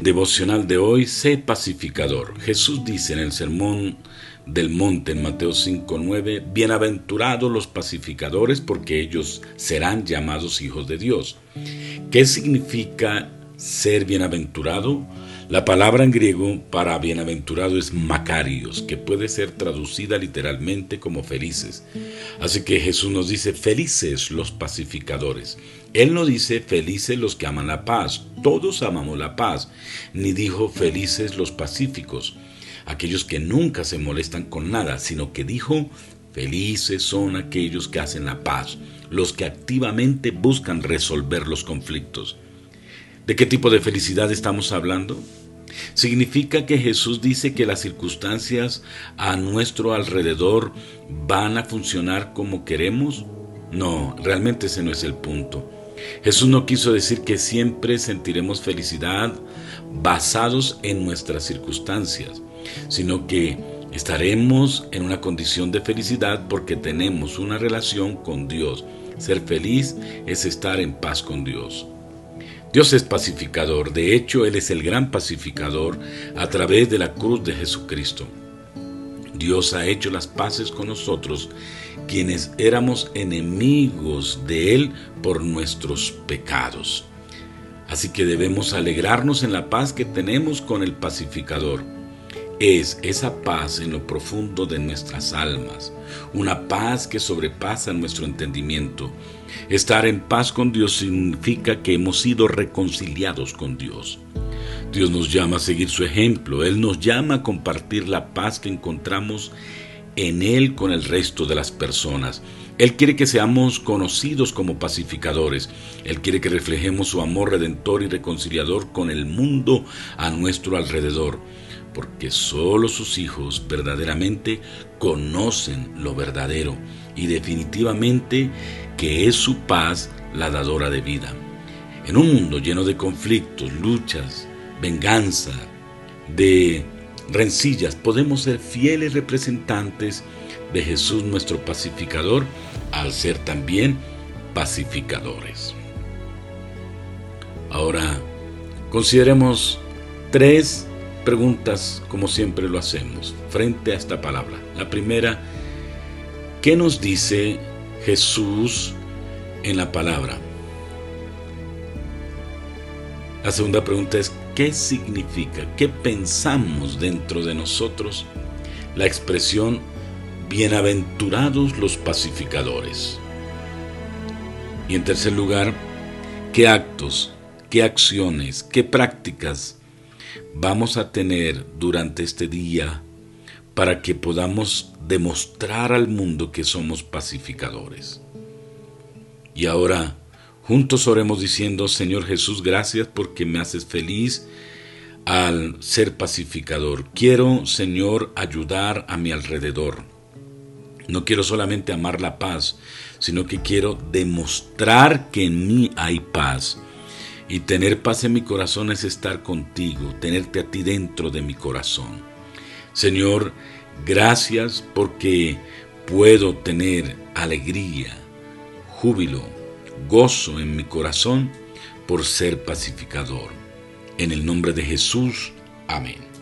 Devocional de hoy, sé pacificador. Jesús dice en el sermón del monte en Mateo 5:9, bienaventurados los pacificadores porque ellos serán llamados hijos de Dios. ¿Qué significa ser bienaventurado? La palabra en griego para bienaventurado es macarios, que puede ser traducida literalmente como felices. Así que Jesús nos dice felices los pacificadores. Él no dice felices los que aman la paz, todos amamos la paz, ni dijo felices los pacíficos, aquellos que nunca se molestan con nada, sino que dijo felices son aquellos que hacen la paz, los que activamente buscan resolver los conflictos. ¿De qué tipo de felicidad estamos hablando? ¿Significa que Jesús dice que las circunstancias a nuestro alrededor van a funcionar como queremos? No, realmente ese no es el punto. Jesús no quiso decir que siempre sentiremos felicidad basados en nuestras circunstancias, sino que estaremos en una condición de felicidad porque tenemos una relación con Dios. Ser feliz es estar en paz con Dios. Dios es pacificador, de hecho Él es el gran pacificador a través de la cruz de Jesucristo. Dios ha hecho las paces con nosotros, quienes éramos enemigos de Él por nuestros pecados. Así que debemos alegrarnos en la paz que tenemos con el pacificador es esa paz en lo profundo de nuestras almas, una paz que sobrepasa nuestro entendimiento. Estar en paz con Dios significa que hemos sido reconciliados con Dios. Dios nos llama a seguir su ejemplo, Él nos llama a compartir la paz que encontramos en Él con el resto de las personas. Él quiere que seamos conocidos como pacificadores. Él quiere que reflejemos su amor redentor y reconciliador con el mundo a nuestro alrededor porque solo sus hijos verdaderamente conocen lo verdadero y definitivamente que es su paz la dadora de vida. En un mundo lleno de conflictos, luchas, venganza, de rencillas, podemos ser fieles representantes de Jesús nuestro pacificador al ser también pacificadores. Ahora, consideremos tres preguntas como siempre lo hacemos frente a esta palabra. La primera, ¿qué nos dice Jesús en la palabra? La segunda pregunta es, ¿qué significa? ¿Qué pensamos dentro de nosotros la expresión bienaventurados los pacificadores? Y en tercer lugar, ¿qué actos, qué acciones, qué prácticas vamos a tener durante este día para que podamos demostrar al mundo que somos pacificadores. Y ahora, juntos oremos diciendo, Señor Jesús, gracias porque me haces feliz al ser pacificador. Quiero, Señor, ayudar a mi alrededor. No quiero solamente amar la paz, sino que quiero demostrar que en mí hay paz y tener paz en mi corazón es estar contigo, tenerte a ti dentro de mi corazón. Señor, gracias porque puedo tener alegría, júbilo, gozo en mi corazón por ser pacificador. En el nombre de Jesús, amén.